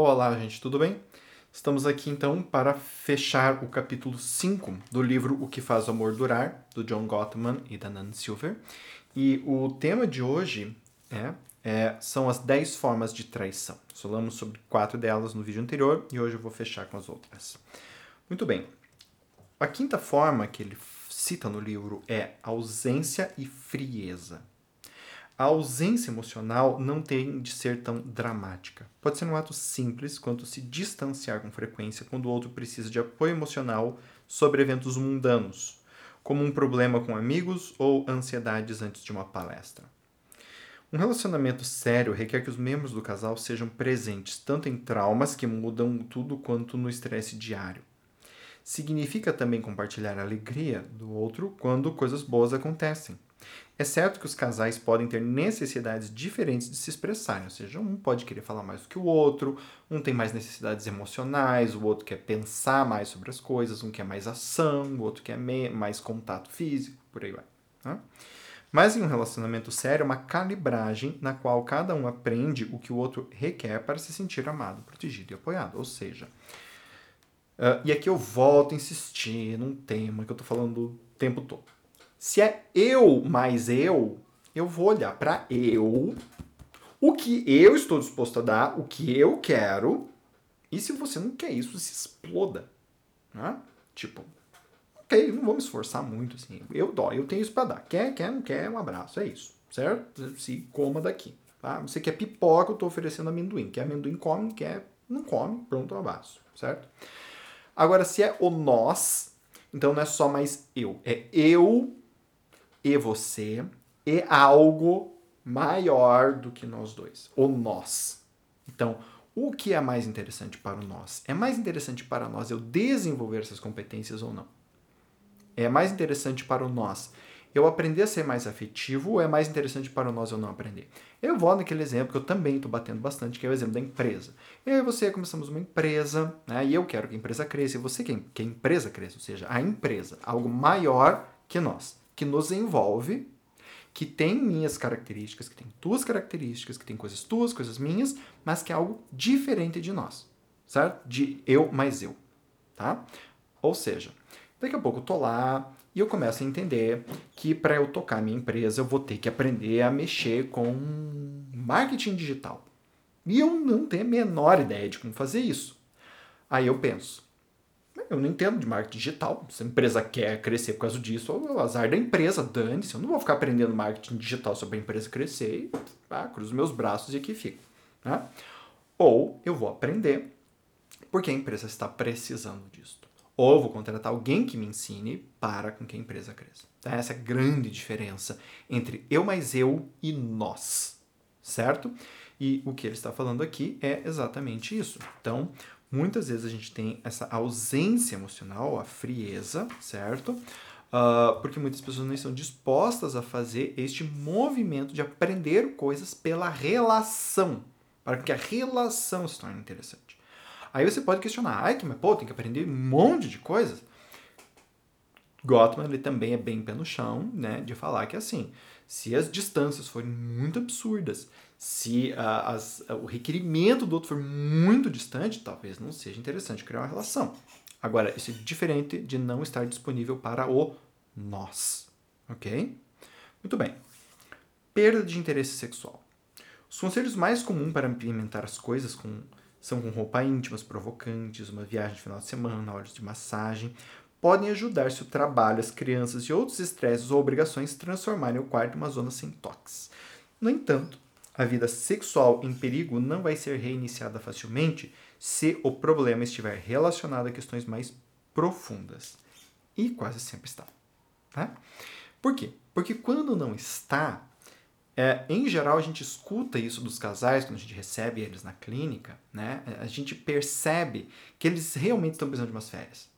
Olá, gente, tudo bem? Estamos aqui então para fechar o capítulo 5 do livro O que faz o amor durar, do John Gottman e da Nan Silver. E o tema de hoje é, é, são as 10 formas de traição. Falamos sobre quatro delas no vídeo anterior e hoje eu vou fechar com as outras. Muito bem. A quinta forma que ele cita no livro é ausência e frieza. A ausência emocional não tem de ser tão dramática. Pode ser um ato simples quanto se distanciar com frequência quando o outro precisa de apoio emocional sobre eventos mundanos, como um problema com amigos ou ansiedades antes de uma palestra. Um relacionamento sério requer que os membros do casal sejam presentes tanto em traumas que mudam tudo quanto no estresse diário. Significa também compartilhar a alegria do outro quando coisas boas acontecem é certo que os casais podem ter necessidades diferentes de se expressarem, ou seja, um pode querer falar mais do que o outro, um tem mais necessidades emocionais, o outro quer pensar mais sobre as coisas, um quer mais ação, o outro quer mais contato físico, por aí vai. Né? Mas em um relacionamento sério, é uma calibragem na qual cada um aprende o que o outro requer para se sentir amado, protegido e apoiado. Ou seja, uh, e aqui eu volto a insistir num tema que eu estou falando o tempo todo se é eu mais eu, eu vou olhar para eu, o que eu estou disposto a dar, o que eu quero. E se você não quer isso, se exploda. Né? Tipo, ok, não vou me esforçar muito assim. Eu dó, eu tenho isso para dar. Quer, quer, não quer, um abraço, é isso. Certo? Se coma daqui. Tá? Você quer pipoca, eu estou oferecendo amendoim. Quer amendoim, come, quer, não come, pronto, um abraço. Certo? Agora, se é o nós, então não é só mais eu. É eu e você e algo maior do que nós dois, o nós. Então, o que é mais interessante para o nós? É mais interessante para nós eu desenvolver essas competências ou não? É mais interessante para o nós eu aprender a ser mais afetivo ou é mais interessante para nós eu não aprender? Eu vou naquele exemplo que eu também estou batendo bastante, que é o exemplo da empresa. Eu e você começamos uma empresa, né, e eu quero que a empresa cresça, e você quer que a empresa cresça, ou seja, a empresa, algo maior que nós que nos envolve, que tem minhas características, que tem tuas características, que tem coisas tuas, coisas minhas, mas que é algo diferente de nós, certo? De eu mais eu, tá? Ou seja, daqui a pouco eu tô lá e eu começo a entender que para eu tocar minha empresa eu vou ter que aprender a mexer com marketing digital. E eu não tenho a menor ideia de como fazer isso. Aí eu penso, eu não entendo de marketing digital. Se a empresa quer crescer por causa disso, é o azar da empresa, dane-se. Eu não vou ficar aprendendo marketing digital sobre a empresa crescer e ah, cruzo meus braços e aqui fico. Né? Ou eu vou aprender porque a empresa está precisando disso. Ou vou contratar alguém que me ensine para com que a empresa cresça. Então, essa é a grande diferença entre eu mais eu e nós, certo? E o que ele está falando aqui é exatamente isso. Então, Muitas vezes a gente tem essa ausência emocional, a frieza, certo? Uh, porque muitas pessoas não estão dispostas a fazer este movimento de aprender coisas pela relação, para que a relação se torne interessante. Aí você pode questionar, ai, mas pô, tem que aprender um monte de coisas. Gottman ele também é bem pé no chão, né, de falar que assim, se as distâncias forem muito absurdas, se uh, as, uh, o requerimento do outro for muito distante, talvez não seja interessante criar uma relação. Agora, isso é diferente de não estar disponível para o nós. Ok? Muito bem. Perda de interesse sexual. Os conselhos mais comuns para implementar as coisas com, são com roupa íntimas provocantes, uma viagem de final de semana, horas de massagem, podem ajudar se o trabalho, as crianças e outros estresses ou obrigações transformarem o quarto em uma zona sem toques. No entanto, a vida sexual em perigo não vai ser reiniciada facilmente se o problema estiver relacionado a questões mais profundas. E quase sempre está. Tá? Por quê? Porque quando não está, é, em geral a gente escuta isso dos casais, quando a gente recebe eles na clínica, né? a gente percebe que eles realmente estão precisando de umas férias.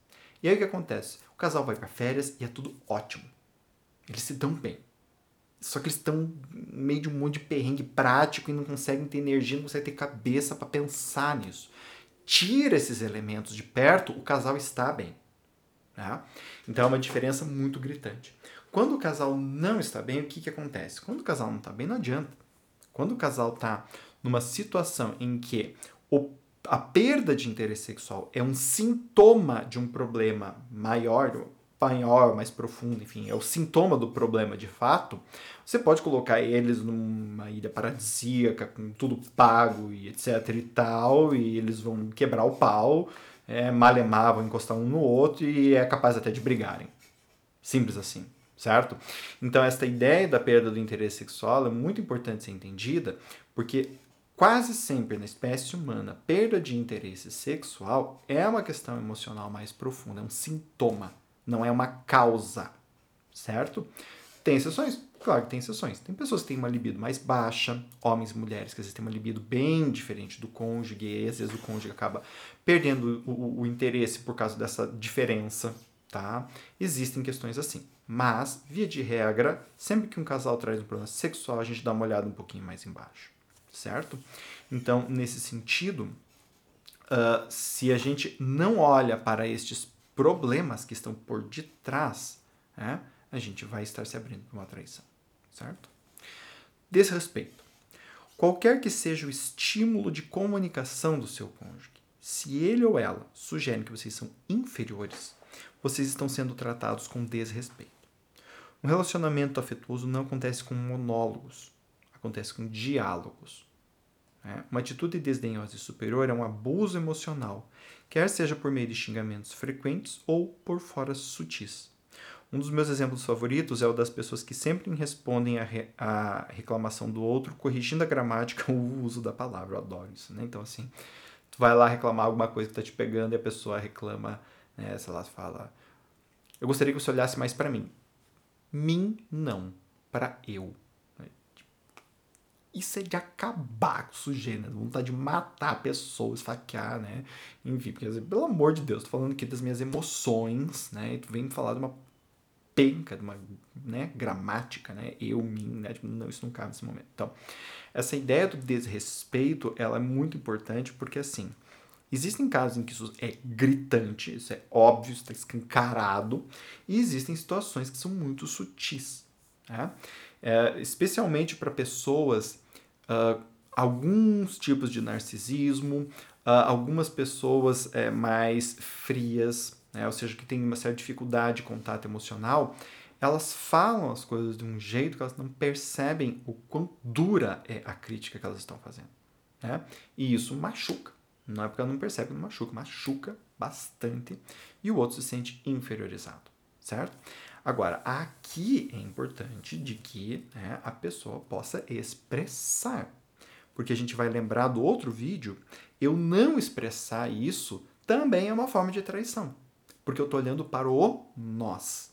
E aí o que acontece? O casal vai para férias e é tudo ótimo. Eles se dão bem. Só que eles estão meio de um monte de perrengue prático e não conseguem ter energia, não conseguem ter cabeça para pensar nisso. Tira esses elementos de perto, o casal está bem. Tá? Então é uma diferença muito gritante. Quando o casal não está bem, o que, que acontece? Quando o casal não está bem, não adianta. Quando o casal está numa situação em que o a perda de interesse sexual é um sintoma de um problema maior, maior, mais profundo, enfim, é o sintoma do problema de fato, você pode colocar eles numa ilha paradisíaca, com tudo pago e etc e tal, e eles vão quebrar o pau, é, malemar, vão encostar um no outro e é capaz até de brigarem. Simples assim, certo? Então, esta ideia da perda do interesse sexual é muito importante ser entendida, porque quase sempre na espécie humana, perda de interesse sexual é uma questão emocional mais profunda, é um sintoma não é uma causa, certo? Tem exceções? Claro que tem exceções. Tem pessoas que têm uma libido mais baixa, homens e mulheres que às vezes têm uma libido bem diferente do cônjuge, e às vezes o cônjuge acaba perdendo o, o interesse por causa dessa diferença, tá? Existem questões assim. Mas, via de regra, sempre que um casal traz um problema sexual, a gente dá uma olhada um pouquinho mais embaixo, certo? Então, nesse sentido, uh, se a gente não olha para estes problemas que estão por detrás, né, a gente vai estar se abrindo para uma traição, certo? Desrespeito. Qualquer que seja o estímulo de comunicação do seu cônjuge, se ele ou ela sugerem que vocês são inferiores, vocês estão sendo tratados com desrespeito. Um relacionamento afetuoso não acontece com monólogos, acontece com diálogos. Né? Uma atitude desdenhosa e superior é um abuso emocional quer seja por meio de xingamentos frequentes ou por foras sutis. Um dos meus exemplos favoritos é o das pessoas que sempre respondem à re reclamação do outro, corrigindo a gramática ou o uso da palavra. Eu adoro isso, né? Então, assim, tu vai lá reclamar alguma coisa que tá te pegando e a pessoa reclama, né? Sei lá, fala... Eu gostaria que você olhasse mais para mim. Mim, não. Para eu. Isso é de acabar com o sujeito, né? Vontade de matar a pessoa, esfaquear, né? Enfim, porque, pelo amor de Deus, tô falando aqui das minhas emoções, né? E tu vem falar de uma penca, de uma né, gramática, né? Eu, mim, né? Tipo, não, isso não cabe nesse momento. Então, essa ideia do desrespeito, ela é muito importante porque, assim, existem casos em que isso é gritante, isso é óbvio, está escancarado, e existem situações que são muito sutis, né? É, especialmente para pessoas, uh, alguns tipos de narcisismo, uh, algumas pessoas é, mais frias, né, ou seja, que têm uma certa dificuldade de contato emocional, elas falam as coisas de um jeito que elas não percebem o quão dura é a crítica que elas estão fazendo. Né? E isso machuca. Não é porque ela não percebe não machuca, machuca bastante e o outro se sente inferiorizado, certo? Agora, aqui é importante de que né, a pessoa possa expressar. Porque a gente vai lembrar do outro vídeo, eu não expressar isso também é uma forma de traição. Porque eu estou olhando para o nós.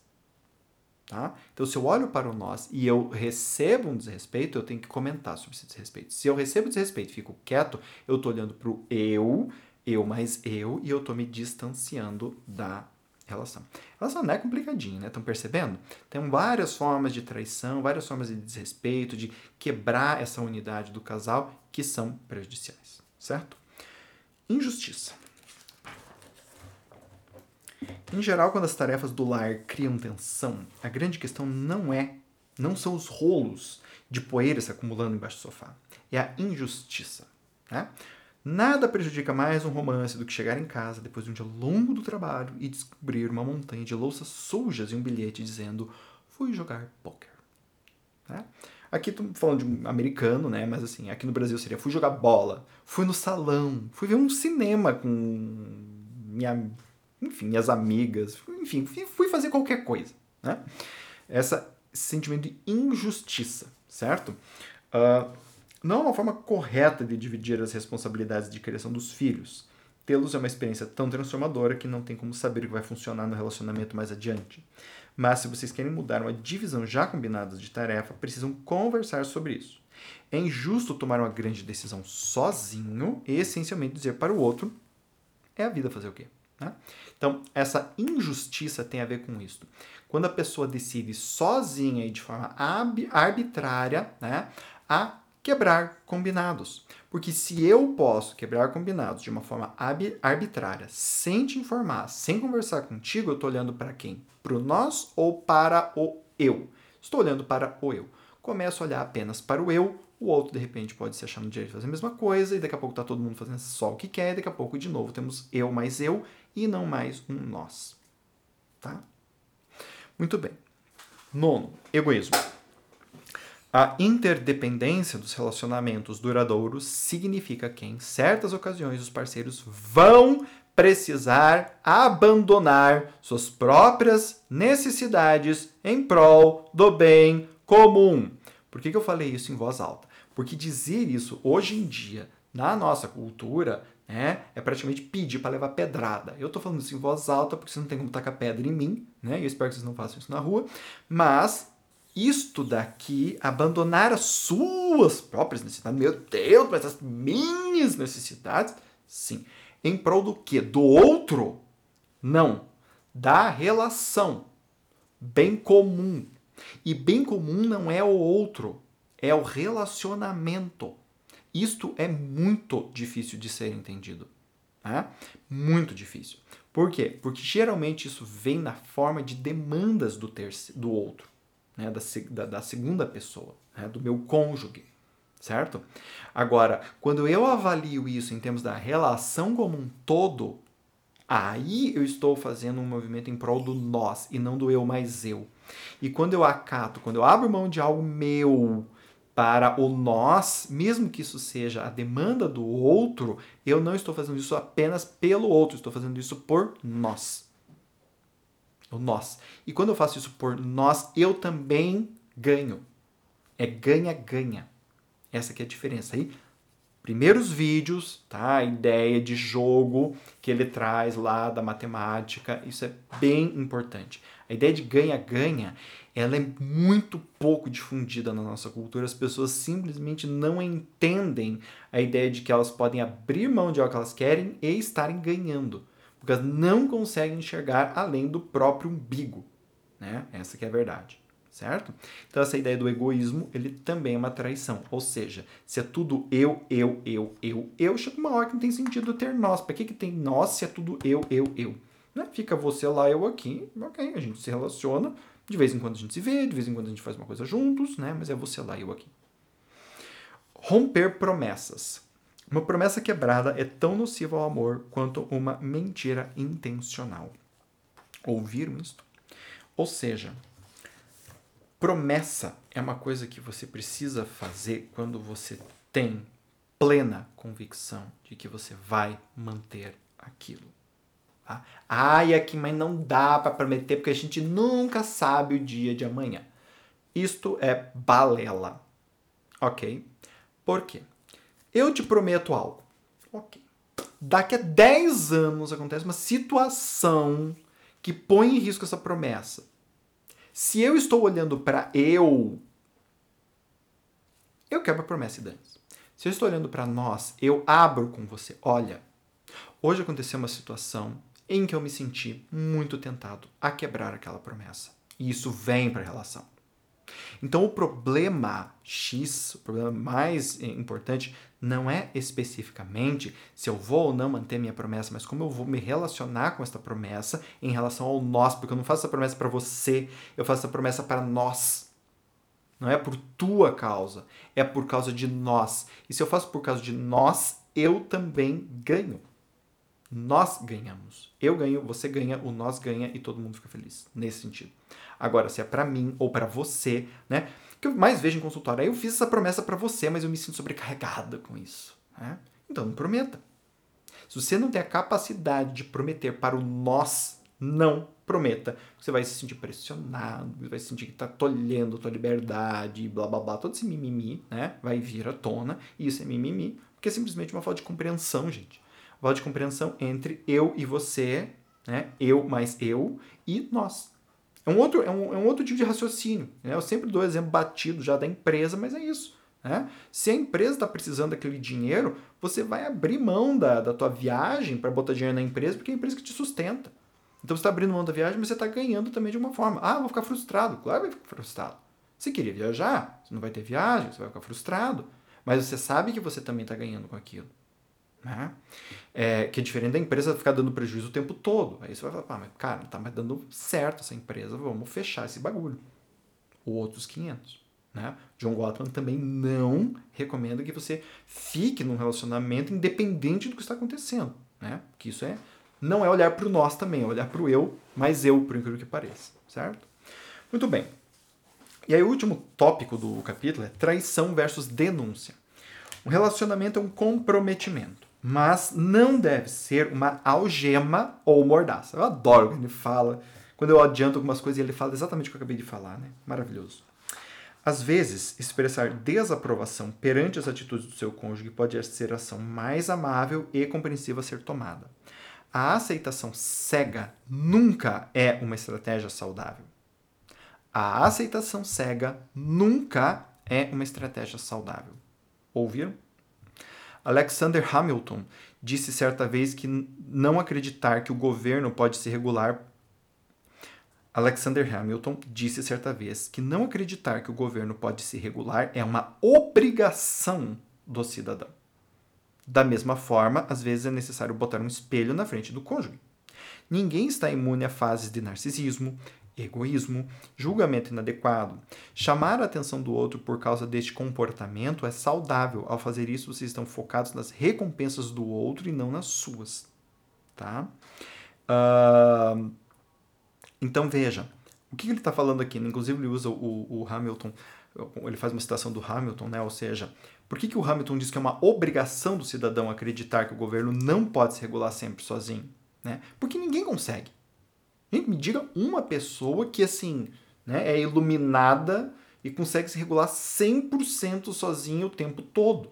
Tá? Então, se eu olho para o nós e eu recebo um desrespeito, eu tenho que comentar sobre esse desrespeito. Se eu recebo desrespeito e fico quieto, eu estou olhando para o eu, eu mais eu, e eu estou me distanciando da relação. Relação não é complicadinha, né? Estão percebendo? Tem várias formas de traição, várias formas de desrespeito, de quebrar essa unidade do casal que são prejudiciais, certo? Injustiça. Em geral, quando as tarefas do lar criam tensão, a grande questão não é, não são os rolos de poeira se acumulando embaixo do sofá, é a injustiça, né? Nada prejudica mais um romance do que chegar em casa depois de um dia longo do trabalho e descobrir uma montanha de louças sujas e um bilhete dizendo fui jogar poker. Né? Aqui estou falando de um americano, né? Mas assim, aqui no Brasil seria fui jogar bola, fui no salão, fui ver um cinema com minha, enfim, minhas amigas, enfim, fui fazer qualquer coisa, né? Essa, esse sentimento de injustiça, certo? Uh, não é uma forma correta de dividir as responsabilidades de criação dos filhos. Tê-los é uma experiência tão transformadora que não tem como saber o que vai funcionar no relacionamento mais adiante. Mas se vocês querem mudar uma divisão já combinada de tarefa, precisam conversar sobre isso. É injusto tomar uma grande decisão sozinho e essencialmente dizer para o outro: é a vida fazer o quê? Né? Então, essa injustiça tem a ver com isso. Quando a pessoa decide sozinha e de forma arbitrária né, a quebrar combinados. Porque se eu posso quebrar combinados de uma forma arbitrária, sem te informar, sem conversar contigo, eu estou olhando para quem? Para o nós ou para o eu? Estou olhando para o eu. Começo a olhar apenas para o eu, o outro de repente pode se achar no direito de fazer a mesma coisa, e daqui a pouco tá todo mundo fazendo só o que quer, e daqui a pouco de novo temos eu mais eu e não mais um nós. Tá? Muito bem. Nono, egoísmo. A interdependência dos relacionamentos duradouros significa que em certas ocasiões os parceiros vão precisar abandonar suas próprias necessidades em prol do bem comum. Por que, que eu falei isso em voz alta? Porque dizer isso hoje em dia, na nossa cultura, né, é praticamente pedir para levar pedrada. Eu estou falando isso em voz alta porque você não tem como tacar pedra em mim, né? Eu espero que vocês não façam isso na rua, mas isto daqui, abandonar as suas próprias necessidades, meu Deus, mas as minhas necessidades, sim. Em prol do quê? Do outro? Não. Da relação. Bem comum. E bem comum não é o outro, é o relacionamento. Isto é muito difícil de ser entendido. Né? Muito difícil. Por quê? Porque geralmente isso vem na forma de demandas do, terceiro, do outro, né? da, da, da segunda pessoa, né? do meu cônjuge certo? Agora, quando eu avalio isso em termos da relação como um todo, aí eu estou fazendo um movimento em prol do nós e não do eu mais eu. E quando eu acato, quando eu abro mão de algo meu para o nós, mesmo que isso seja a demanda do outro, eu não estou fazendo isso apenas pelo outro, estou fazendo isso por nós. O nós. E quando eu faço isso por nós, eu também ganho. É ganha-ganha. Essa que é a diferença. Aí, primeiros vídeos, tá? A ideia de jogo que ele traz lá da matemática, isso é bem importante. A ideia de ganha-ganha, ela é muito pouco difundida na nossa cultura. As pessoas simplesmente não entendem a ideia de que elas podem abrir mão de algo que elas querem e estarem ganhando. Elas não conseguem enxergar além do próprio umbigo. Né? Essa que é a verdade certo? Então essa ideia do egoísmo, ele também é uma traição. Ou seja, se é tudo eu, eu, eu, eu, eu, chega uma hora que não tem sentido ter nós. Para que, que tem nós se é tudo eu, eu, eu? Né? Fica você lá, eu aqui, ok, a gente se relaciona, de vez em quando a gente se vê, de vez em quando a gente faz uma coisa juntos, né? Mas é você lá, eu aqui. Romper promessas. Uma promessa quebrada é tão nociva ao amor quanto uma mentira intencional. Ouviram isto? Ou seja, Promessa é uma coisa que você precisa fazer quando você tem plena convicção de que você vai manter aquilo. Tá? Ai, aqui, mas não dá para prometer porque a gente nunca sabe o dia de amanhã. Isto é balela. Ok? Por quê? Eu te prometo algo. Ok. Daqui a 10 anos acontece uma situação que põe em risco essa promessa se eu estou olhando para eu, eu quebro a promessa e dane Se eu estou olhando para nós, eu abro com você. Olha, hoje aconteceu uma situação em que eu me senti muito tentado a quebrar aquela promessa. E isso vem para a relação. Então, o problema X, o problema mais importante, não é especificamente se eu vou ou não manter minha promessa, mas como eu vou me relacionar com essa promessa em relação ao nós, porque eu não faço essa promessa para você, eu faço essa promessa para nós. Não é por tua causa, é por causa de nós. E se eu faço por causa de nós, eu também ganho. Nós ganhamos. Eu ganho, você ganha, o nós ganha e todo mundo fica feliz. Nesse sentido. Agora, se é para mim ou para você, né? Que eu mais vejo em consultório eu fiz essa promessa para você, mas eu me sinto sobrecarregada com isso. Né? Então não prometa. Se você não tem a capacidade de prometer para o nós, não prometa. Você vai se sentir pressionado, vai se sentir que está tolhendo a tua liberdade, blá blá blá, todo esse mimimi, né? Vai vir à tona, e isso é mimimi, porque é simplesmente uma falta de compreensão, gente. Falta de compreensão entre eu e você, né? Eu mais eu e nós. É um outro, é um, é um outro tipo de raciocínio. Né? Eu sempre dou exemplo batido já da empresa, mas é isso. Né? Se a empresa está precisando daquele dinheiro, você vai abrir mão da, da tua viagem para botar dinheiro na empresa, porque é a empresa que te sustenta. Então você está abrindo mão da viagem, mas você está ganhando também de uma forma. Ah, vou ficar frustrado. Claro que vai ficar frustrado. Você queria viajar, você não vai ter viagem, você vai ficar frustrado. Mas você sabe que você também está ganhando com aquilo. Né? É, que é diferente da empresa ficar dando prejuízo o tempo todo. Aí você vai falar, ah, mas cara, não tá mais dando certo essa empresa, vamos fechar esse bagulho. Ou outros 500. Né? John Gottman também não recomenda que você fique num relacionamento independente do que está acontecendo. Né? Que isso é não é olhar para o nós também, é olhar para o eu, mais eu, por incrível que pareça. Certo? Muito bem. E aí o último tópico do capítulo é traição versus denúncia. Um relacionamento é um comprometimento, mas não deve ser uma algema ou mordaça. Eu adoro quando ele fala, quando eu adianto algumas coisas e ele fala exatamente o que eu acabei de falar, né? Maravilhoso. Às vezes, expressar desaprovação perante as atitudes do seu cônjuge pode ser a ação mais amável e compreensiva a ser tomada. A aceitação cega nunca é uma estratégia saudável. A aceitação cega nunca é uma estratégia saudável. Ouviram? Alexander Hamilton disse certa vez que não acreditar que o governo pode se regular Alexander Hamilton disse certa vez que não acreditar que o governo pode se regular é uma obrigação do cidadão. Da mesma forma, às vezes é necessário botar um espelho na frente do cônjuge. Ninguém está imune a fases de narcisismo, egoísmo, julgamento inadequado. Chamar a atenção do outro por causa deste comportamento é saudável. Ao fazer isso, vocês estão focados nas recompensas do outro e não nas suas. Tá? Uh, então veja, o que ele está falando aqui? Inclusive ele usa o, o, Hamilton, ele faz uma citação do Hamilton, né? ou seja, por que, que o Hamilton diz que é uma obrigação do cidadão acreditar que o governo não pode se regular sempre sozinho? Né? Porque ninguém consegue. Gente, me diga uma pessoa que, assim, né, é iluminada e consegue se regular 100% sozinho o tempo todo.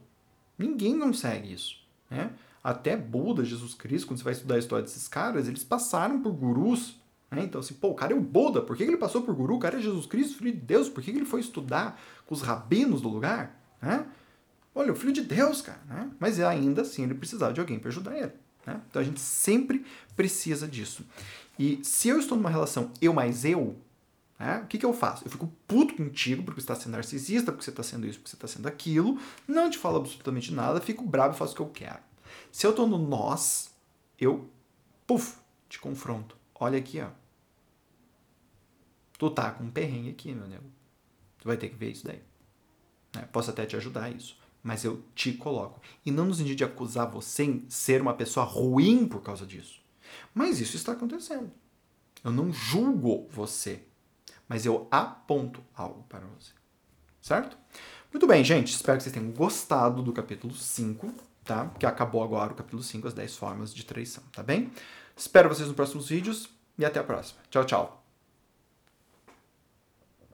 Ninguém consegue isso. Né? Até Buda, Jesus Cristo, quando você vai estudar a história desses caras, eles passaram por gurus. Né? Então, assim, pô, o cara é o Buda, por que ele passou por guru? O cara é Jesus Cristo, filho de Deus, por que ele foi estudar com os rabinos do lugar? Né? Olha, o filho de Deus, cara. Né? Mas ainda assim ele precisava de alguém para ajudar ele. Né? Então a gente sempre precisa disso. E se eu estou numa relação eu mais eu, né, o que, que eu faço? Eu fico puto contigo porque você está sendo narcisista, porque você está sendo isso, porque você está sendo aquilo, não te falo absolutamente nada, fico bravo e faço o que eu quero. Se eu estou no nós, eu, puf, te confronto. Olha aqui, ó. Tu tá com um perrengue aqui, meu nego. Tu vai ter que ver isso daí. Né? Posso até te ajudar isso. Mas eu te coloco. E não no sentido de acusar você em ser uma pessoa ruim por causa disso. Mas isso está acontecendo. Eu não julgo você, mas eu aponto algo para você. Certo? Muito bem, gente. Espero que vocês tenham gostado do capítulo 5, tá? Que acabou agora o capítulo 5, as 10 formas de traição, tá bem? Espero vocês nos próximos vídeos e até a próxima. Tchau, tchau.